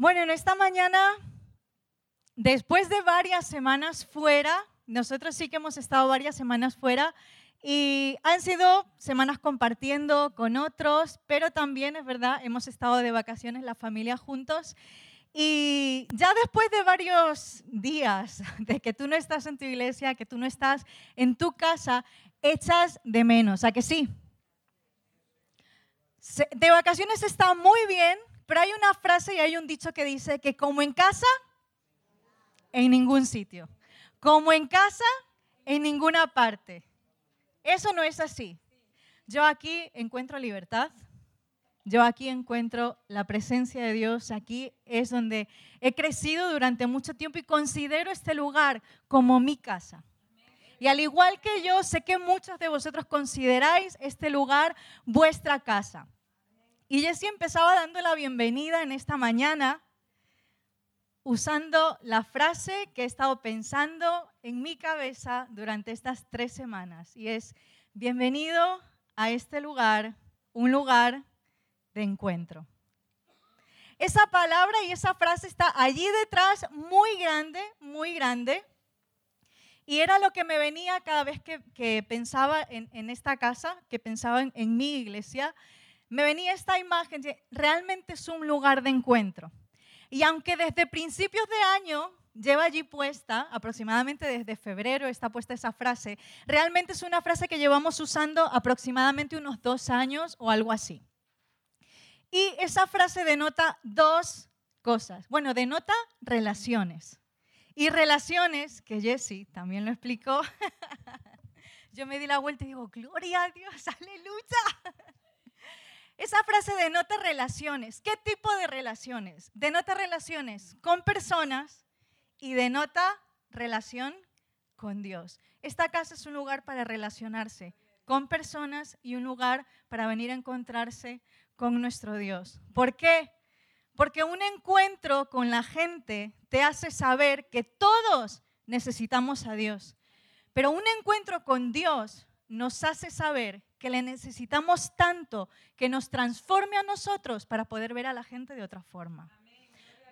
Bueno, en esta mañana, después de varias semanas fuera, nosotros sí que hemos estado varias semanas fuera y han sido semanas compartiendo con otros, pero también es verdad, hemos estado de vacaciones la familia juntos. Y ya después de varios días de que tú no estás en tu iglesia, que tú no estás en tu casa, echas de menos, ¿a que sí? De vacaciones está muy bien, pero hay una frase y hay un dicho que dice que como en casa, en ningún sitio. Como en casa, en ninguna parte. Eso no es así. Yo aquí encuentro libertad. Yo aquí encuentro la presencia de Dios. Aquí es donde he crecido durante mucho tiempo y considero este lugar como mi casa. Y al igual que yo, sé que muchos de vosotros consideráis este lugar vuestra casa. Y Jessie empezaba dando la bienvenida en esta mañana usando la frase que he estado pensando en mi cabeza durante estas tres semanas y es, bienvenido a este lugar, un lugar de encuentro. Esa palabra y esa frase está allí detrás, muy grande, muy grande. Y era lo que me venía cada vez que, pensaba en, esta casa, que pensaba en mi iglesia, me venía esta imagen realmente es un lugar de encuentro. Y aunque desde principios de año lleva allí puesta, aproximadamente desde febrero está puesta esa frase, realmente es una frase que llevamos usando aproximadamente unos dos años o algo así. Y esa frase denota dos cosas. Bueno, denota relaciones. Y relaciones, que Jesse también lo explicó, yo me di la vuelta y digo, gloria a Dios, aleluya. Esa frase denota relaciones. ¿Qué tipo de relaciones? Denota relaciones con personas y denota relación con Dios. Esta casa es un lugar para relacionarse con personas y un lugar para venir a encontrarse con nuestro Dios. ¿Por qué? Porque un encuentro con la gente te hace saber que todos necesitamos a Dios. Pero un encuentro con Dios nos hace saber que le necesitamos tanto que nos transforme a nosotros para poder ver a la gente de otra forma.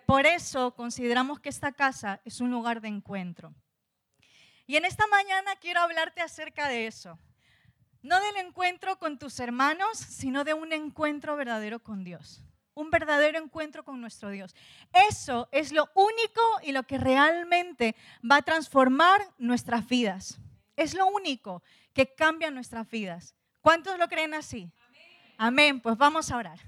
Por eso consideramos que esta casa es un lugar de encuentro. Y en esta mañana quiero hablarte acerca de eso. No del encuentro con tus hermanos, sino de un encuentro verdadero con Dios. Un verdadero encuentro con nuestro Dios. Eso es lo único y lo que realmente va a transformar nuestras vidas. Es lo único que cambia nuestras vidas. ¿Cuántos lo creen así? Amén. Pues vamos a orar.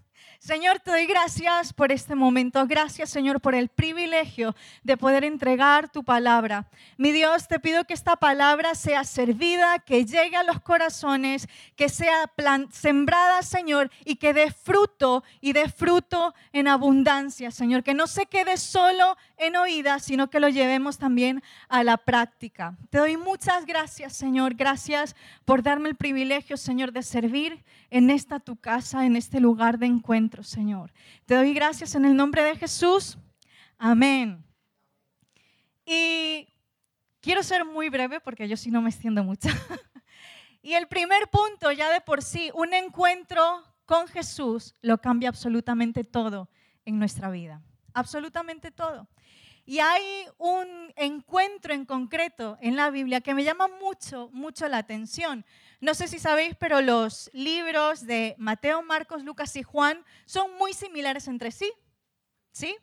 Señor, te doy gracias por este momento. Gracias, Señor, por el privilegio de poder entregar tu palabra. Mi Dios, te pido que esta palabra sea servida, que llegue a los corazones, que sea sembrada, Señor, y que dé fruto y dé fruto en abundancia, Señor. Que no se quede solo en oídas, sino que lo llevemos también a la práctica. Te doy muchas gracias, Señor. Gracias por darme el privilegio, Señor, de servir en esta tu casa, en este lugar de encuentro Señor. Te doy gracias en el nombre de Jesús. Amén. Y quiero ser muy breve porque yo sí no me extiendo mucho. y el primer punto, ya de por sí, un encuentro con Jesús lo cambia absolutamente todo en nuestra vida. Absolutamente todo. Y hay un encuentro en concreto en la Biblia que me llama mucho, mucho la atención. No sé si sabéis, pero los libros de Mateo, Marcos, Lucas y Juan son muy similares entre sí. ¿Sí?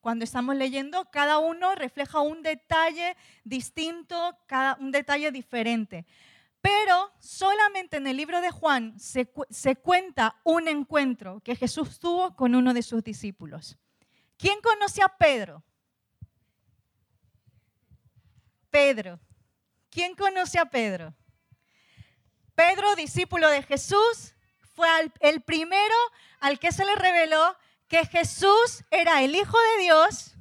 Cuando estamos leyendo, cada uno refleja un detalle distinto, cada, un detalle diferente. Pero solamente en el libro de Juan se, se cuenta un encuentro que Jesús tuvo con uno de sus discípulos. ¿Quién conoce a Pedro? Pedro. ¿Quién conoce a Pedro? Pedro, discípulo de Jesús, fue el primero al que se le reveló que Jesús era el Hijo de Dios,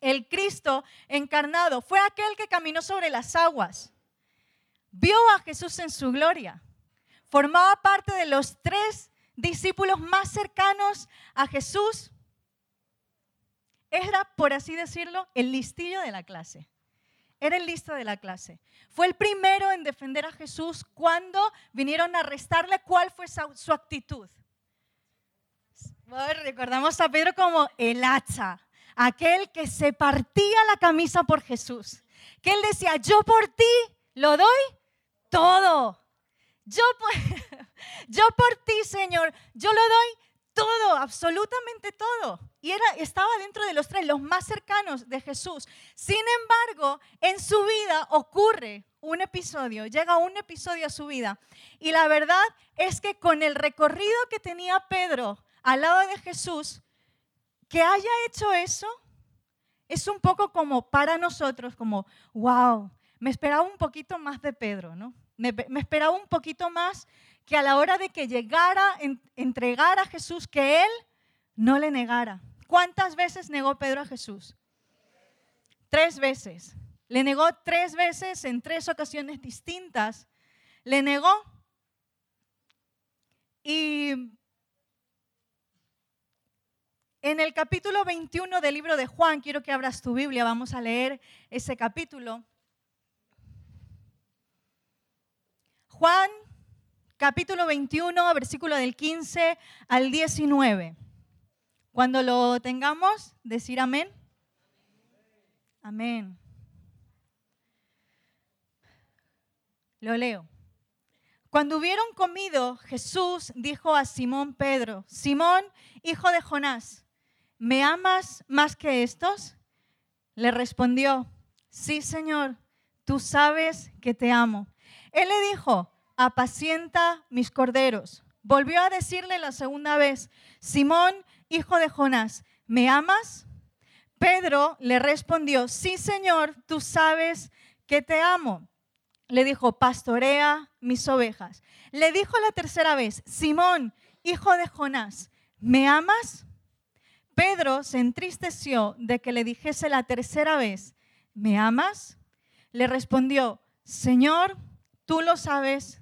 el Cristo encarnado. Fue aquel que caminó sobre las aguas. Vio a Jesús en su gloria. Formaba parte de los tres discípulos más cercanos a Jesús. Era, por así decirlo, el listillo de la clase. Era el listo de la clase. Fue el primero en defender a Jesús cuando vinieron a arrestarle. ¿Cuál fue su actitud? recordamos a Pedro como el hacha, aquel que se partía la camisa por Jesús. Que él decía, yo por ti lo doy todo. Yo por, yo por ti, Señor, yo lo doy todo, absolutamente todo. Y era, estaba dentro de los tres, los más cercanos de Jesús. Sin embargo, en su vida ocurre un episodio, llega un episodio a su vida. Y la verdad es que con el recorrido que tenía Pedro al lado de Jesús, que haya hecho eso, es un poco como para nosotros, como, wow, me esperaba un poquito más de Pedro, ¿no? Me, me esperaba un poquito más que a la hora de que llegara, en, entregar a Jesús, que él no le negara. ¿Cuántas veces negó Pedro a Jesús? Tres veces. Le negó tres veces en tres ocasiones distintas. Le negó. Y en el capítulo 21 del libro de Juan, quiero que abras tu Biblia, vamos a leer ese capítulo. Juan capítulo 21, versículo del 15 al 19. Cuando lo tengamos, decir amén. Amén. Lo leo. Cuando hubieron comido, Jesús dijo a Simón Pedro, Simón, hijo de Jonás, ¿me amas más que estos? Le respondió, sí, Señor, tú sabes que te amo. Él le dijo, apacienta mis corderos. Volvió a decirle la segunda vez, Simón, hijo de Jonás, ¿me amas? Pedro le respondió, sí, Señor, tú sabes que te amo. Le dijo, pastorea mis ovejas. Le dijo la tercera vez, Simón, hijo de Jonás, ¿me amas? Pedro se entristeció de que le dijese la tercera vez, ¿me amas? Le respondió, Señor, tú lo sabes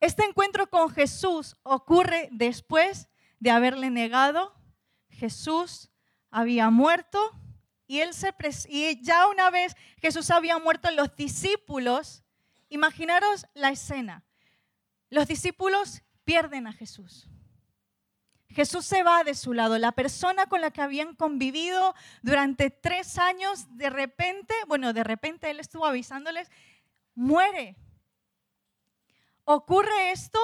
Este encuentro con Jesús ocurre después de haberle negado. Jesús había muerto y, él se y ya una vez Jesús había muerto, los discípulos, imaginaros la escena, los discípulos pierden a Jesús. Jesús se va de su lado. La persona con la que habían convivido durante tres años, de repente, bueno, de repente él estuvo avisándoles, muere ocurre esto,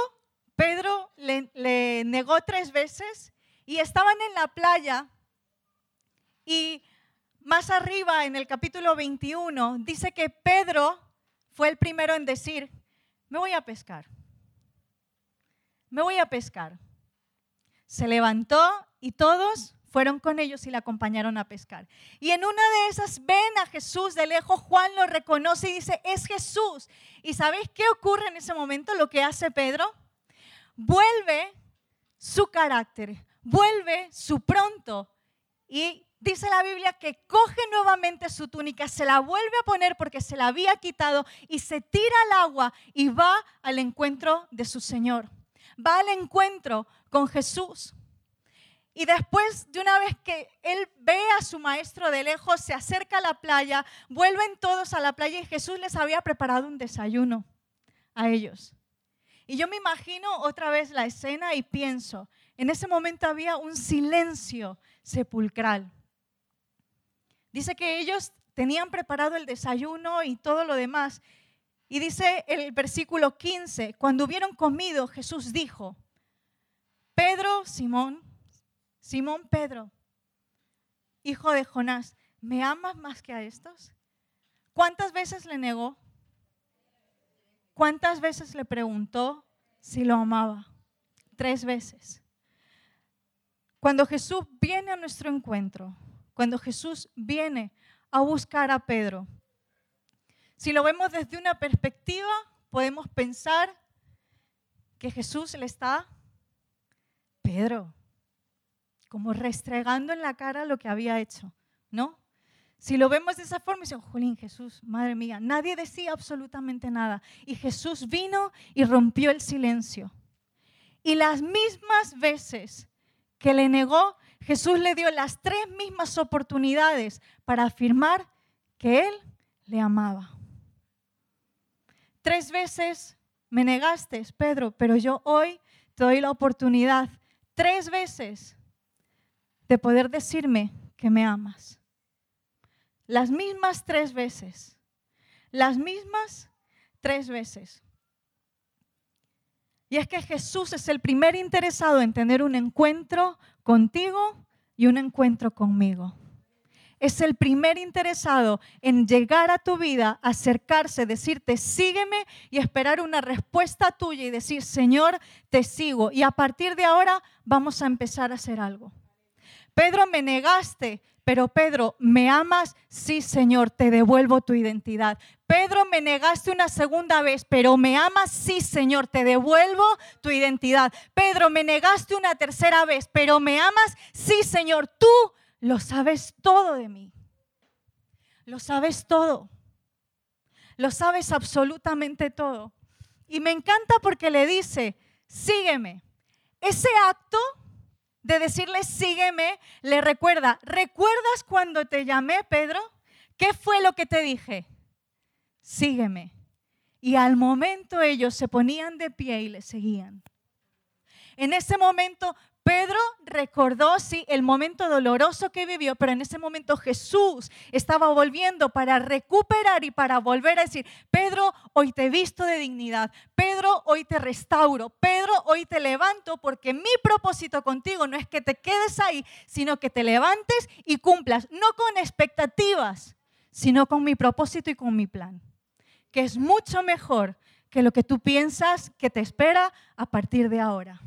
Pedro le, negó tres veces y estaban en la playa y más arriba en el capítulo 21 dice que Pedro fue el primero en decir, me voy a pescar, me voy a pescar. Se levantó y todos fueron con ellos y le acompañaron a pescar. Y en una de esas ven a Jesús de lejos, Juan lo reconoce y dice, es Jesús. ¿Y sabéis qué ocurre en ese momento? Lo que hace Pedro, vuelve su carácter, vuelve su pronto. Y dice la Biblia que coge nuevamente su túnica, se la vuelve a poner porque se la había quitado y se tira al agua y va al encuentro de su Señor. Va al encuentro con Jesús. Y después, de una vez que él ve a su maestro de lejos, se acerca a la playa, vuelven todos a la playa y Jesús les había preparado un desayuno a ellos. Y yo me imagino otra vez la escena y pienso, en ese momento había un silencio sepulcral. Dice que ellos tenían preparado el desayuno y todo lo demás. Y dice el versículo 15, cuando hubieron comido, Jesús dijo, Pedro, Simón, Simón Pedro, hijo de Jonás, ¿me amas más que a estos? ¿Cuántas veces le negó? ¿Cuántas veces le preguntó si lo amaba? Tres veces. Cuando Jesús viene a nuestro encuentro, cuando Jesús viene a buscar a Pedro, si lo vemos desde una perspectiva, podemos pensar que Jesús le está, Pedro, como restregando en la cara lo que había hecho, ¿no? Si lo vemos de esa forma, dice, Jolín, Jesús, madre mía, nadie decía absolutamente nada. Y Jesús vino y rompió el silencio. Y las mismas veces que le negó, Jesús le dio las tres mismas oportunidades para afirmar que Él le amaba. Tres veces me negaste, Pedro, pero yo hoy te doy la oportunidad, tres veces, de poder decirme que me amas. Las mismas tres veces. Las mismas tres veces. Y es que Jesús es el primer interesado en tener un encuentro contigo y un encuentro conmigo. Es el primer interesado en llegar a tu vida, acercarse, decirte, sígueme y esperar una respuesta tuya y decir, Señor, te sigo. Y a partir de ahora vamos a empezar a hacer algo. Pedro, me negaste, pero Pedro, ¿me amas? Sí, Señor, te devuelvo tu identidad. Pedro, me negaste una segunda vez, pero ¿me amas? Sí, Señor, te devuelvo tu identidad. Pedro, me negaste una tercera vez, pero ¿me amas? Sí, Señor, tú lo sabes todo de mí. Lo sabes todo. Lo sabes absolutamente todo. Y me encanta porque le dice, sígueme. Ese acto de decirle sígueme, le recuerda, ¿recuerdas cuando te llamé, Pedro? ¿Qué fue lo que te dije? Sígueme. Y al momento ellos se ponían de pie y le seguían. En ese momento Pedro recordó, sí, el momento doloroso que vivió, pero en ese momento Jesús estaba volviendo para recuperar y para volver a decir, Pedro, hoy te visto de dignidad, Pedro, hoy te restauro, Pedro, hoy te levanto, porque mi propósito contigo no es que te quedes ahí, sino que te levantes y cumplas, no con expectativas, sino con mi propósito y con mi plan, que es mucho mejor que lo que tú piensas que te espera a partir de ahora.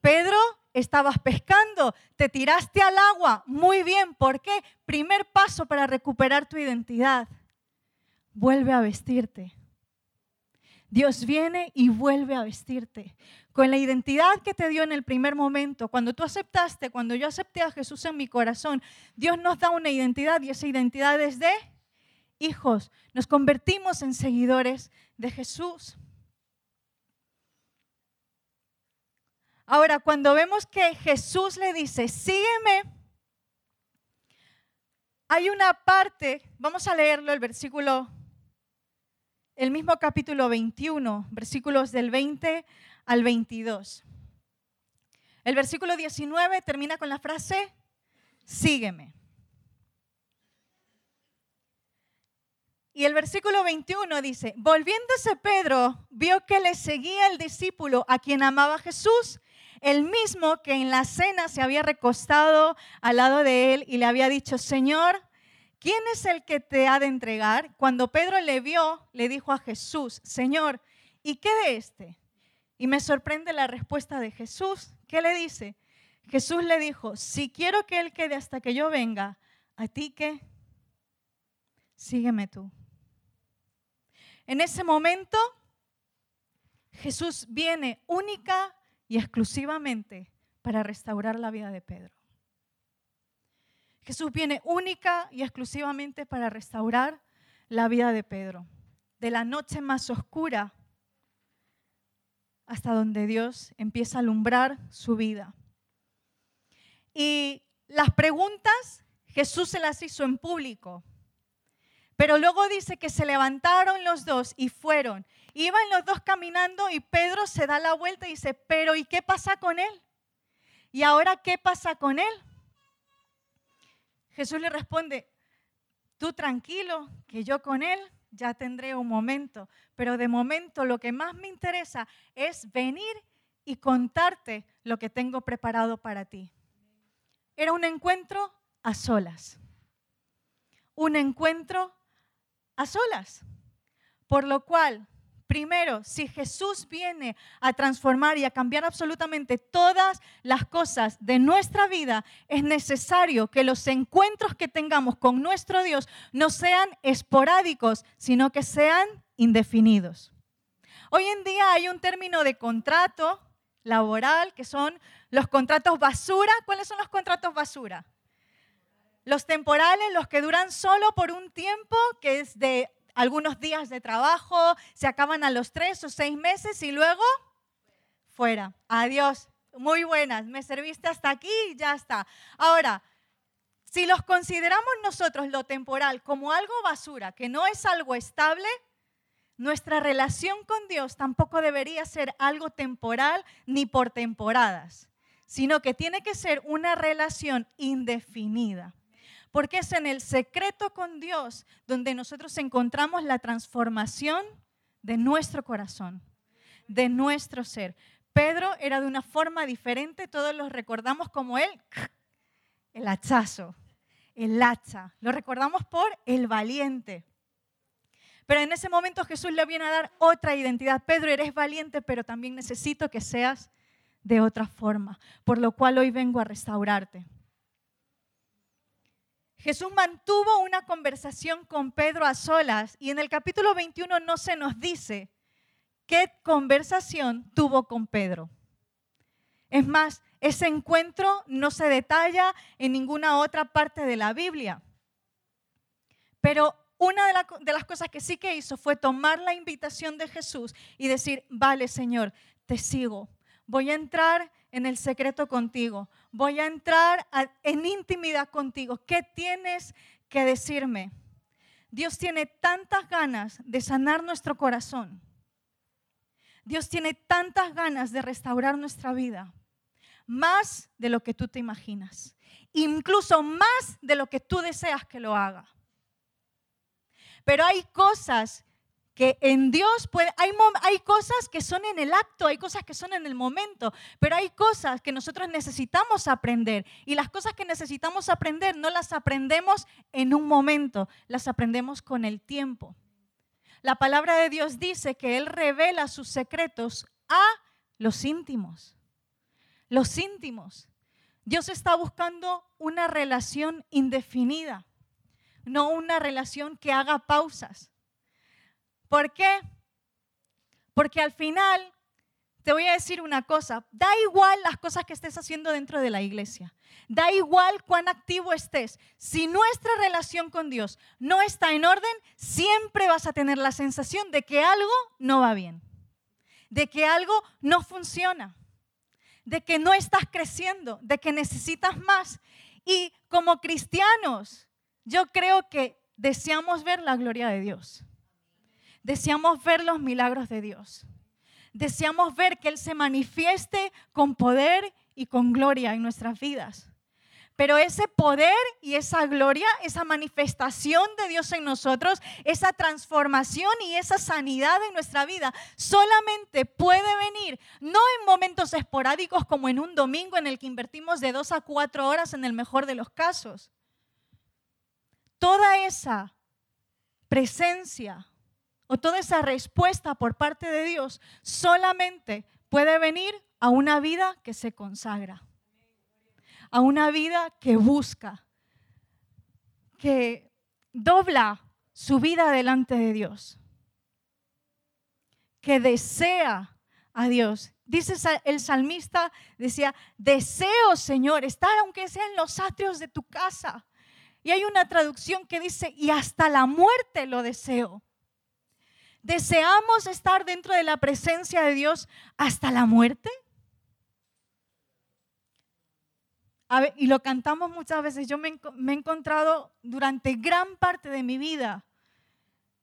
Pedro, estabas pescando, te tiraste al agua. Muy bien, ¿por qué? Primer paso para recuperar tu identidad. Vuelve a vestirte. Dios viene y vuelve a vestirte. Con la identidad que te dio en el primer momento, cuando tú aceptaste, cuando yo acepté a Jesús en mi corazón, Dios nos da una identidad y esa identidad es de hijos. Nos convertimos en seguidores de Jesús. Ahora, cuando vemos que Jesús le dice, sígueme, hay una parte, vamos a leerlo, el versículo, el mismo capítulo 21, versículos del 20 al 22. El versículo 19 termina con la frase, sígueme. Y el versículo 21 dice, volviéndose Pedro, vio que le seguía el discípulo a quien amaba Jesús el mismo que en la cena se había recostado al lado de él y le había dicho, Señor, ¿quién es el que te ha de entregar? Cuando Pedro le vio, le dijo a Jesús, Señor, ¿y qué de este? Y me sorprende la respuesta de Jesús. ¿Qué le dice? Jesús le dijo, si quiero que él quede hasta que yo venga, ¿a ti qué? Sígueme tú. En ese momento, Jesús viene única y exclusivamente para restaurar la vida de Pedro. Jesús viene única y exclusivamente para restaurar la vida de Pedro. De la noche más oscura hasta donde Dios empieza a alumbrar su vida. Y las preguntas Jesús se las hizo en público. Pero luego dice que se levantaron los dos y fueron. Iban los dos caminando y Pedro se da la vuelta y dice, pero ¿y qué pasa con él? ¿Y ahora qué pasa con él? Jesús le responde, tú tranquilo, que yo con él ya tendré un momento, pero de momento lo que más me interesa es venir y contarte lo que tengo preparado para ti. Era un encuentro a solas, un encuentro a solas. Por lo cual, primero, si Jesús viene a transformar y a cambiar absolutamente todas las cosas de nuestra vida, es necesario que los encuentros que tengamos con nuestro Dios no sean esporádicos, sino que sean indefinidos. Hoy en día hay un término de contrato laboral que son Los contratos basura, ¿cuáles son los contratos basura? Los temporales, los que duran solo por un tiempo, que es de algunos días de trabajo, se acaban a los tres o seis meses y luego fuera. Adiós. Muy buenas. Me serviste hasta aquí y ya está. Ahora, si los consideramos nosotros lo temporal como algo basura, que no es algo estable, nuestra relación con Dios tampoco debería ser algo temporal ni por temporadas, sino que tiene que ser una relación indefinida. Porque es en el secreto con Dios donde nosotros encontramos la transformación de nuestro corazón, de nuestro ser. Pedro era de una forma diferente, todos los recordamos como él, el hachazo, el hacha. Lo recordamos por el valiente. Pero en ese momento Jesús le viene a dar otra identidad. Pedro, eres valiente, pero también necesito que seas de otra forma, por lo cual hoy vengo a restaurarte. Jesús mantuvo una conversación con Pedro a solas y en el capítulo 21 no se nos dice qué conversación tuvo con Pedro. Es más, ese encuentro no se detalla en ninguna otra parte de la Biblia. Pero una de, las cosas que sí que hizo fue tomar la invitación de Jesús y decir, vale Señor, te sigo. Voy a entrar en el secreto contigo. Voy a entrar en intimidad contigo. ¿Qué tienes que decirme? Dios tiene tantas ganas de sanar nuestro corazón. Dios tiene tantas ganas de restaurar nuestra vida más de lo que tú te imaginas, incluso más de lo que tú deseas que lo haga. Pero hay cosas que en Dios hay cosas que son en el acto, hay cosas que son en el momento, pero hay cosas que nosotros necesitamos aprender y las cosas que necesitamos aprender no las aprendemos en un momento, las aprendemos con el tiempo. La palabra de Dios dice que Él revela sus secretos a los íntimos los íntimos. Dios está buscando una relación indefinida, no una relación que haga pausas. ¿Por qué? Porque al final, te voy a decir una cosa, da igual las cosas que estés haciendo dentro de la iglesia, da igual cuán activo estés, si nuestra relación con Dios no está en orden, siempre vas a tener la sensación de que algo no va bien, de que algo no funciona de que no estás creciendo, de que necesitas más. Y como cristianos, yo creo que deseamos ver la gloria de Dios. Deseamos ver los milagros de Dios. Deseamos ver que Él se manifieste con poder y con gloria en nuestras vidas. Pero ese poder y esa gloria, esa manifestación de Dios en nosotros, esa transformación y esa sanidad en nuestra vida, solamente puede venir, no en momentos esporádicos como en un domingo en el que invertimos de dos a cuatro horas en el mejor de los casos. Toda esa presencia o toda esa respuesta por parte de Dios solamente puede venir a una vida que se consagra a una vida que busca, que dobla su vida delante de Dios, que desea a Dios. Dice el salmista, decía, deseo, Señor, estar aunque sea en los atrios de tu casa. Y hay una traducción que dice, y hasta la muerte lo deseo. ¿Deseamos estar dentro de la presencia de Dios hasta la muerte? y lo cantamos muchas veces, yo me, he encontrado durante gran parte de mi vida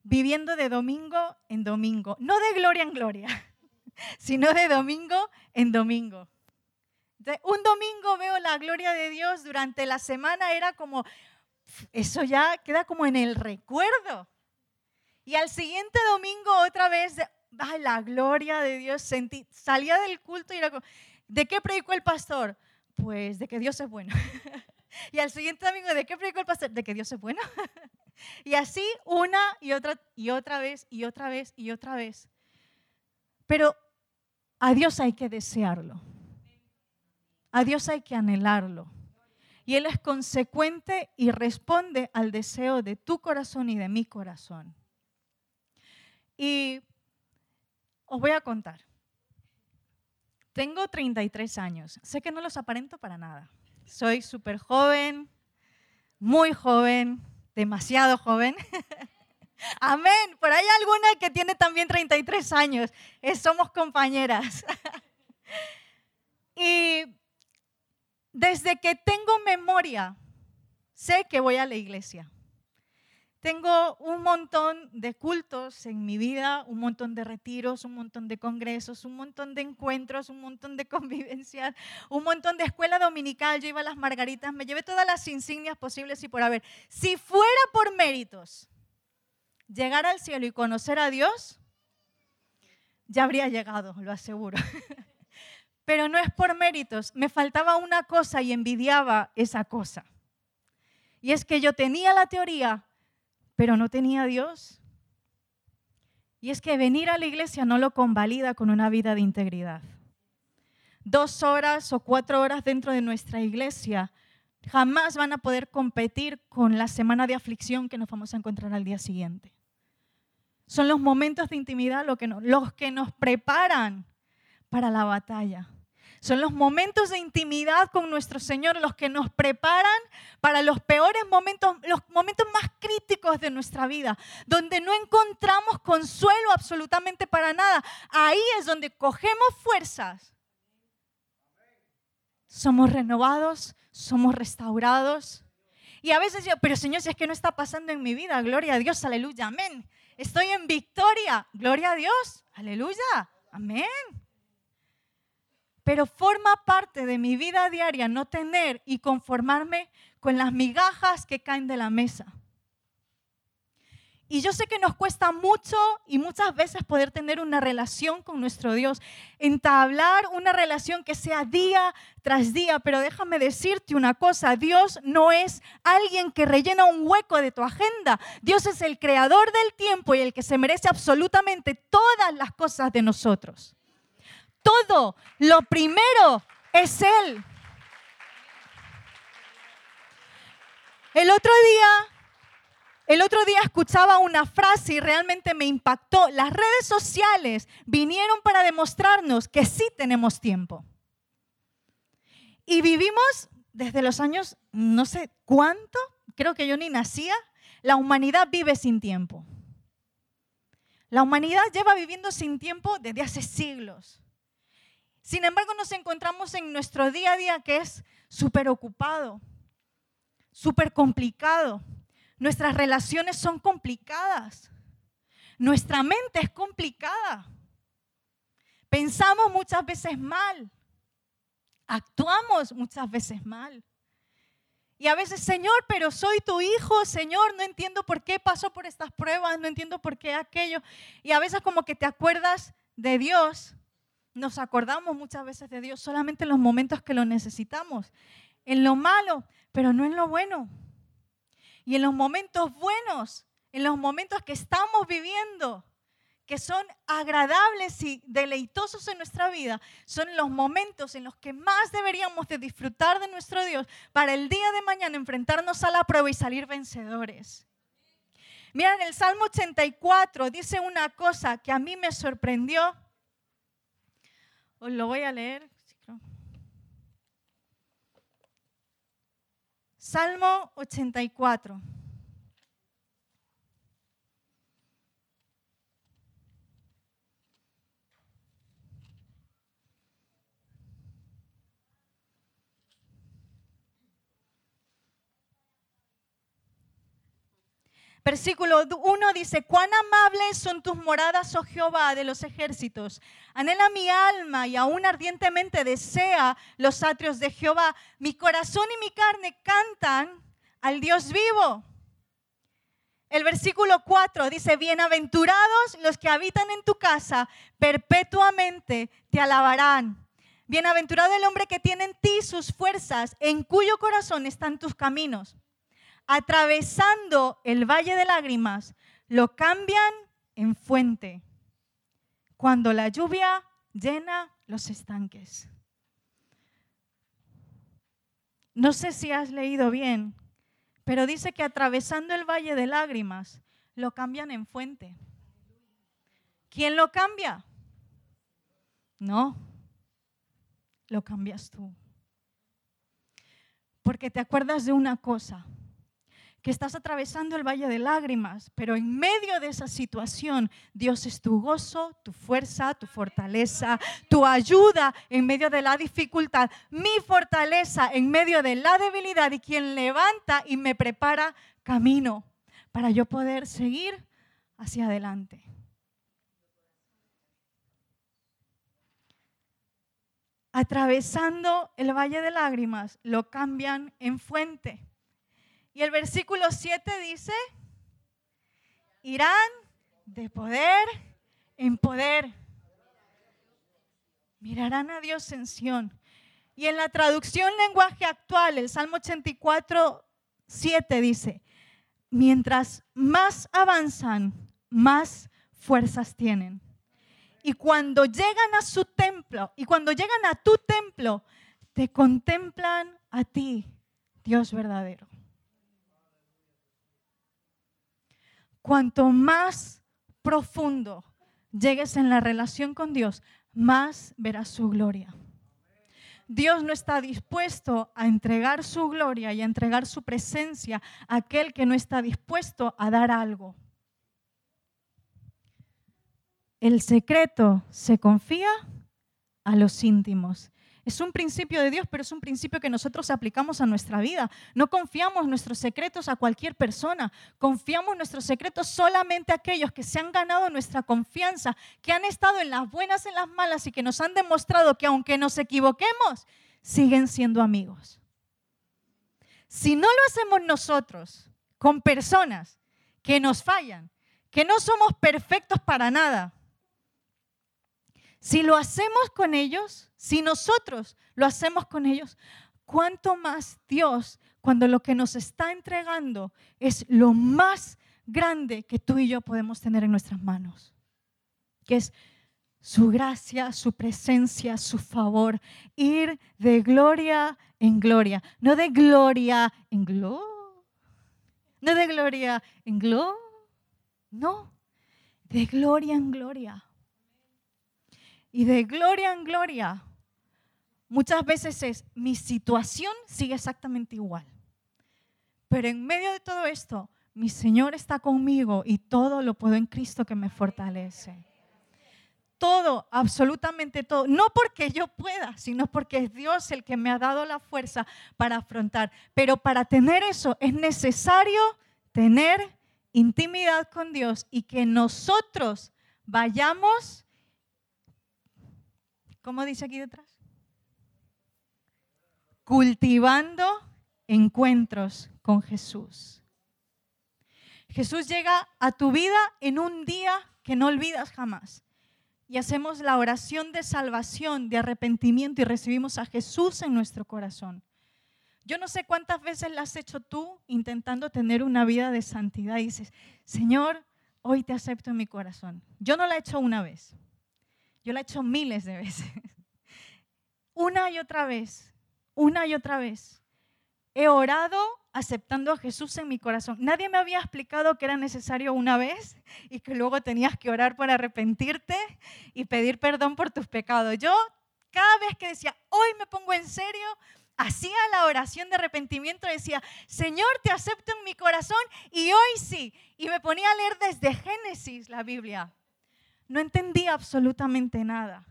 viviendo de domingo en domingo, no de gloria en gloria, sino de domingo en domingo. un domingo veo la gloria de Dios, durante la semana era como, eso ya queda como en el recuerdo. Y al siguiente domingo otra vez, ay, la gloria de Dios, sentí, salía del culto y era como, ¿de qué predicó el pastor? Pues de que Dios es bueno. y al siguiente domingo, ¿de qué predicó el pastor? De que Dios es bueno. y así una y otra y otra vez y otra vez y otra vez. Pero a Dios hay que desearlo. A Dios hay que anhelarlo. Y Él es consecuente y responde al deseo de tu corazón y de mi corazón. Y os voy a contar. Tengo 33 años. Sé que no los aparento para nada. Soy súper joven, muy joven, demasiado joven. Amén. Por ahí alguna que tiene también 33 años. somos compañeras. y desde que tengo memoria, sé que voy a la iglesia. Tengo un montón de cultos en mi vida, un montón de retiros, un montón de congresos, un montón de encuentros, un montón de convivencias, un montón de escuela dominical. Yo iba a las margaritas, me llevé todas las insignias posibles y por haber. Si fuera por méritos llegar al cielo y conocer a Dios, ya habría llegado, lo aseguro. Pero no es por méritos, me faltaba una cosa y envidiaba esa cosa. Y es que yo tenía la teoría, pero no tenía a Dios. Y es que venir a la iglesia no lo convalida con una vida de integridad. Dos horas o cuatro horas dentro de nuestra iglesia jamás van a poder competir con la semana de aflicción que nos vamos a encontrar al día siguiente. Son los momentos de intimidad los que nos preparan para la batalla. Son los momentos de intimidad con nuestro Señor los que nos preparan para los peores momentos, los momentos más críticos de nuestra vida, donde no encontramos consuelo absolutamente para nada. Ahí es donde cogemos fuerzas. Somos renovados, somos restaurados. Y a veces yo, pero Señor, si es que no está pasando en mi vida, gloria a Dios, aleluya, amén. Estoy en victoria, gloria a Dios, aleluya, amén pero forma parte de mi vida diaria no tener y conformarme con las migajas que caen de la mesa. Y yo sé que nos cuesta mucho y muchas veces poder tener una relación con nuestro Dios, entablar una relación que sea día tras día, pero déjame decirte una cosa, Dios no es alguien que rellena un hueco de tu agenda, Dios es el creador del tiempo y el que se merece absolutamente todas las cosas de nosotros todo. Lo primero es Él. El otro día, el otro día escuchaba una frase y realmente me impactó. Las redes sociales vinieron para demostrarnos que sí tenemos tiempo. Y vivimos desde los años, no sé cuánto, creo que yo ni nacía, la humanidad vive sin tiempo. La humanidad lleva viviendo sin tiempo desde hace siglos. Sin embargo, nos encontramos en nuestro día a día que es súper ocupado, súper complicado. Nuestras relaciones son complicadas. Nuestra mente es complicada. Pensamos muchas veces mal. Actuamos muchas veces mal. Y a veces, Señor, pero soy tu hijo, Señor, no entiendo por qué pasó por estas pruebas, no entiendo por qué aquello. Y a veces como que te acuerdas de Dios nos acordamos muchas veces de Dios solamente en los momentos que lo necesitamos, en lo malo, pero no en lo bueno. Y en los momentos buenos, en los momentos que estamos viviendo, que son agradables y deleitosos en nuestra vida, son los momentos en los que más deberíamos de disfrutar de nuestro Dios para el día de mañana enfrentarnos a la prueba y salir vencedores. Miren, el Salmo 84 dice una cosa que a mí me sorprendió os lo voy a leer. Salmo 84. Versículo 1 dice, cuán amables son tus moradas, oh Jehová de los ejércitos. Anhela mi alma y aún ardientemente desea los atrios de Jehová. Mi corazón y mi carne cantan al Dios vivo. El versículo 4 dice, bienaventurados los que habitan en tu casa, perpetuamente te alabarán. Bienaventurado el hombre que tiene en ti sus fuerzas, en cuyo corazón están tus caminos atravesando el valle de lágrimas, lo cambian en fuente. Cuando la lluvia llena los estanques. No sé si has leído bien, pero dice que atravesando el valle de lágrimas, lo cambian en fuente. ¿Quién lo cambia? No, lo cambias tú. Porque te acuerdas de una cosa, que estás atravesando el valle de lágrimas, pero en medio de esa situación Dios es tu gozo, tu fuerza, tu fortaleza, tu ayuda en medio de la dificultad, mi fortaleza en medio de la debilidad y quien levanta y me prepara camino para yo poder seguir hacia adelante. Atravesando el valle de lágrimas, lo cambian en fuente. Y el versículo 7 dice, irán de poder en poder. Mirarán a Dios en Sión. Y en la traducción lenguaje actual, el Salmo 84, 7 dice, mientras más avanzan, más fuerzas tienen. Y cuando llegan a su templo, y cuando llegan a tu templo, te contemplan a ti, Dios verdadero. Cuanto más profundo llegues en la relación con Dios, más verás su gloria. Dios no está dispuesto a entregar su gloria y a entregar su presencia a aquel que no está dispuesto a dar algo. El secreto se confía a los íntimos es un principio de Dios, pero es un principio que nosotros aplicamos a nuestra vida. No confiamos nuestros secretos a cualquier persona. Confiamos nuestros secretos solamente a aquellos que se han ganado nuestra confianza, que han estado en las buenas, en las malas y que nos han demostrado que aunque nos equivoquemos, siguen siendo amigos. Si no lo hacemos nosotros con personas que nos fallan, que no somos perfectos para nada, si lo hacemos con ellos, si nosotros lo hacemos con ellos, ¿cuánto más Dios cuando lo que nos está entregando es lo más grande que tú y yo podemos tener en nuestras manos? Que es su gracia, su presencia, su favor, ir de gloria en gloria, no de gloria en gloria, no de gloria en gloria, no, de gloria en gloria y de gloria en gloria, muchas veces es mi situación sigue exactamente igual. Pero en medio de todo esto, mi Señor está conmigo y todo lo puedo en Cristo que me fortalece. Todo, absolutamente todo. No porque yo pueda, sino porque es Dios el que me ha dado la fuerza para afrontar. Pero para tener eso es necesario tener intimidad con Dios y que nosotros vayamos ¿Cómo dice aquí detrás? Cultivando encuentros con Jesús. Jesús llega a tu vida en un día que no olvidas jamás. Y hacemos la oración de salvación, de arrepentimiento y recibimos a Jesús en nuestro corazón. Yo no sé cuántas veces la has hecho tú intentando tener una vida de santidad y dices, Señor, hoy te acepto en mi corazón. Yo no la he hecho una vez. Yo la he hecho miles de veces. Una y otra vez, una y otra vez. He orado aceptando a Jesús en mi corazón. Nadie me había explicado que era necesario una vez y que luego tenías que orar para arrepentirte y pedir perdón por tus pecados. Yo cada vez que decía, hoy me pongo en serio, hacía la oración de arrepentimiento, decía, Señor, te acepto en mi corazón y hoy sí. Y me ponía a leer desde Génesis la Biblia no entendía absolutamente nada.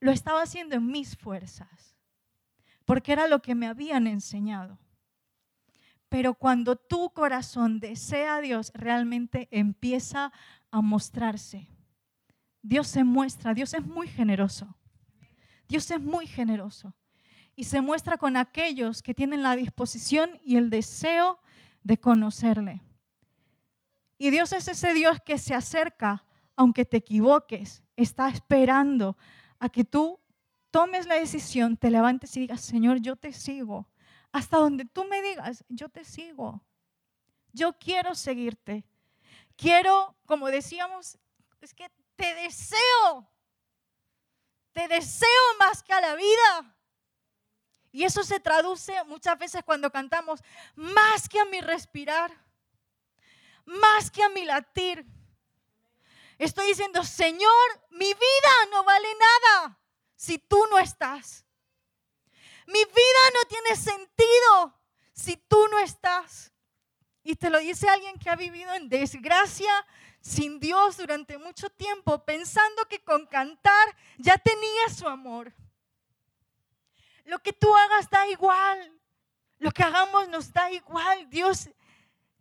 lo estaba haciendo en mis fuerzas, porque era lo que me habían enseñado. Pero cuando tu corazón desea a Dios, realmente empieza a mostrarse. Dios se muestra, Dios es muy generoso. Dios es muy generoso. Y se muestra con aquellos que tienen la disposición y el deseo de conocerle. Y Dios es ese Dios que se acerca aunque te equivoques, está esperando a que tú tomes la decisión, te levantes y digas, Señor, yo te sigo. Hasta donde tú me digas, yo te sigo. Yo quiero seguirte. Quiero, como decíamos, es que te deseo. Te deseo más que a la vida. Y eso se traduce muchas veces cuando cantamos, más que a mi respirar, más que a mi latir Estoy diciendo, Señor, mi vida no vale nada si tú no estás. Mi vida no tiene sentido si tú no estás. Y te lo dice alguien que ha vivido en desgracia sin Dios durante mucho tiempo, pensando que con cantar ya tenía su amor. Lo que tú hagas da igual. Lo que hagamos nos da igual. Dios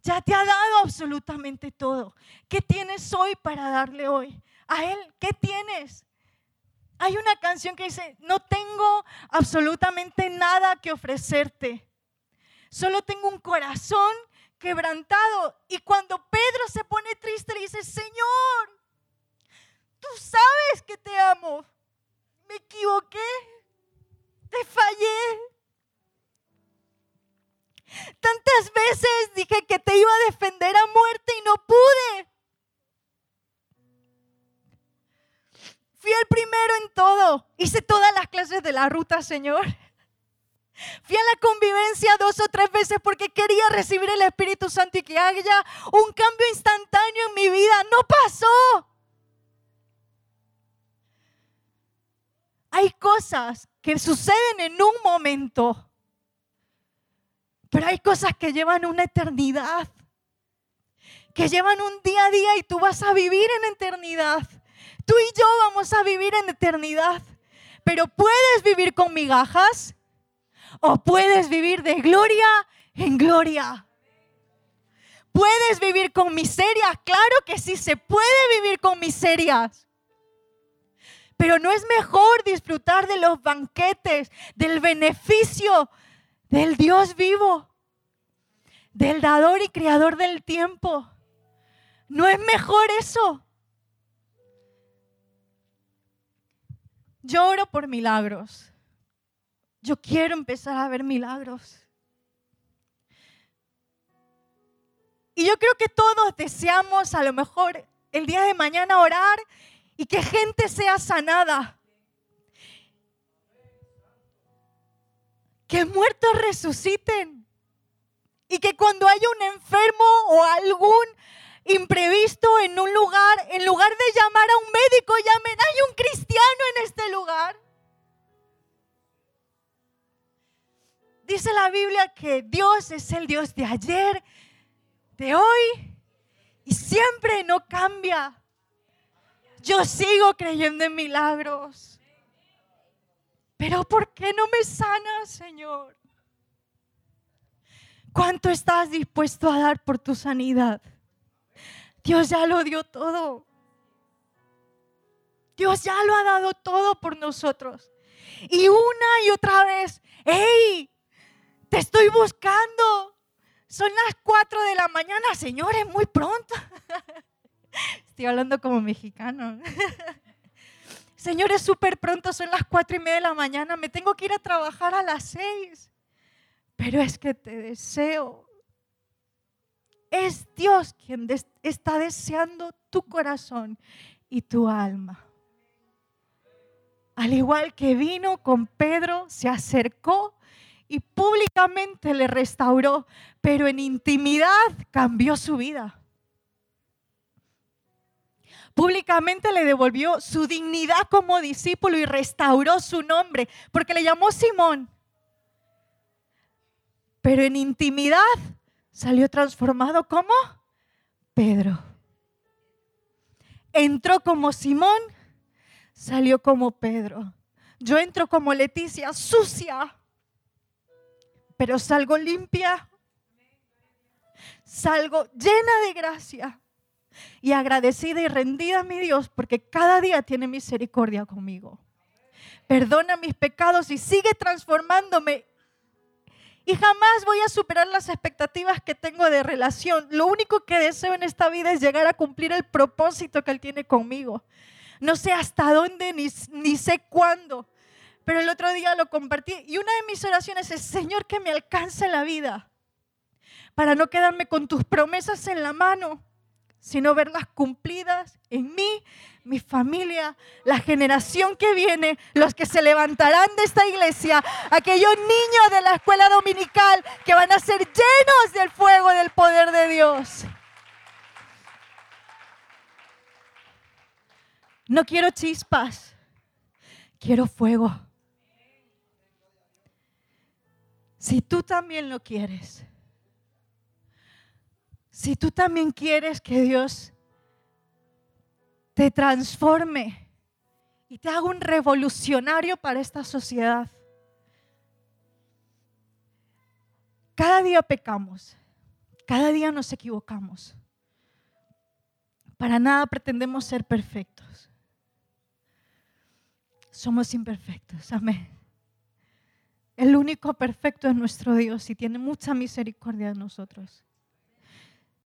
ya te ha dado absolutamente todo. ¿Qué tienes hoy para darle hoy? A Él, ¿qué tienes? Hay una canción que dice, no tengo absolutamente nada que ofrecerte. Solo tengo un corazón quebrantado. Y cuando Pedro se pone triste, le dice, Señor, tú sabes que te amo. Me equivoqué, te fallé. Tantas veces dije que te iba a defender a muerte y no pude. Fui el primero en todo. Hice todas las clases de la ruta, Señor. Fui a la convivencia dos o tres veces porque quería recibir el Espíritu Santo y que haya un cambio instantáneo en mi vida. No pasó. Hay cosas que suceden en un momento, pero hay cosas que llevan una eternidad, que llevan un día a día y tú vas a vivir en eternidad. Tú y yo vamos a vivir en eternidad, pero puedes vivir con migajas o puedes vivir de gloria en gloria. ¿Puedes vivir con miseria? Claro que sí, se puede vivir con miserias. Pero no es mejor disfrutar de los banquetes, del beneficio del Dios vivo, del dador y creador del tiempo. ¿No es mejor eso? Yo oro por milagros. Yo quiero empezar a ver milagros. Y yo creo que todos deseamos a lo mejor el día de mañana orar y que gente sea sanada. Que muertos resuciten. Y que cuando haya un enfermo o algún imprevisto en un lugar, en lugar de llamar a un médico, llamen, hay un cristiano en este lugar. Dice la Biblia que Dios es el Dios de ayer, de hoy y siempre no cambia. Yo sigo creyendo en milagros. Pero ¿por qué no me sanas, Señor? ¿Cuánto estás dispuesto a dar por tu sanidad? Dios ya lo dio todo. Dios ya lo ha dado todo por nosotros. Y una y otra vez, hey, te estoy buscando. Son las 4 de la mañana, señores, muy pronto. Estoy hablando como mexicano. Señores, súper pronto, son las 4 y media de la mañana. Me tengo que ir a trabajar a las 6. Pero es que te deseo. Es Dios quien está deseando tu corazón y tu alma. Al igual que vino con Pedro, se acercó y públicamente le restauró, pero en intimidad cambió su vida. Públicamente le devolvió su dignidad como discípulo y restauró su nombre, porque le llamó Simón. Pero en intimidad salió transformado como Pedro. Entró como Simón, salió como Pedro. Yo entro como Leticia, sucia, pero salgo limpia, salgo llena de gracia y agradecida y rendida a mi Dios porque cada día tiene misericordia conmigo. Perdona mis pecados y sigue transformándome. Y jamás voy a superar las expectativas que tengo de relación. Lo único que deseo en esta vida es llegar a cumplir el propósito que Él tiene conmigo. No sé hasta dónde ni, ni sé cuándo, pero el otro día lo compartí y una de mis oraciones es, Señor, que me alcance la vida para no quedarme con tus promesas en la mano, sino verlas cumplidas en mí, mi familia, la generación que viene, los que se levantarán de esta iglesia, aquellos niños de la escuela dominical que van a ser llenos del fuego del poder de Dios. No quiero chispas. quiero fuego. Si tú también lo quieres, si tú también quieres que Dios te transforme y te haga un revolucionario para esta sociedad, cada día pecamos, cada día nos equivocamos. Para nada pretendemos ser perfectos. Somos imperfectos, amén. El único perfecto es nuestro Dios y tiene mucha misericordia de nosotros.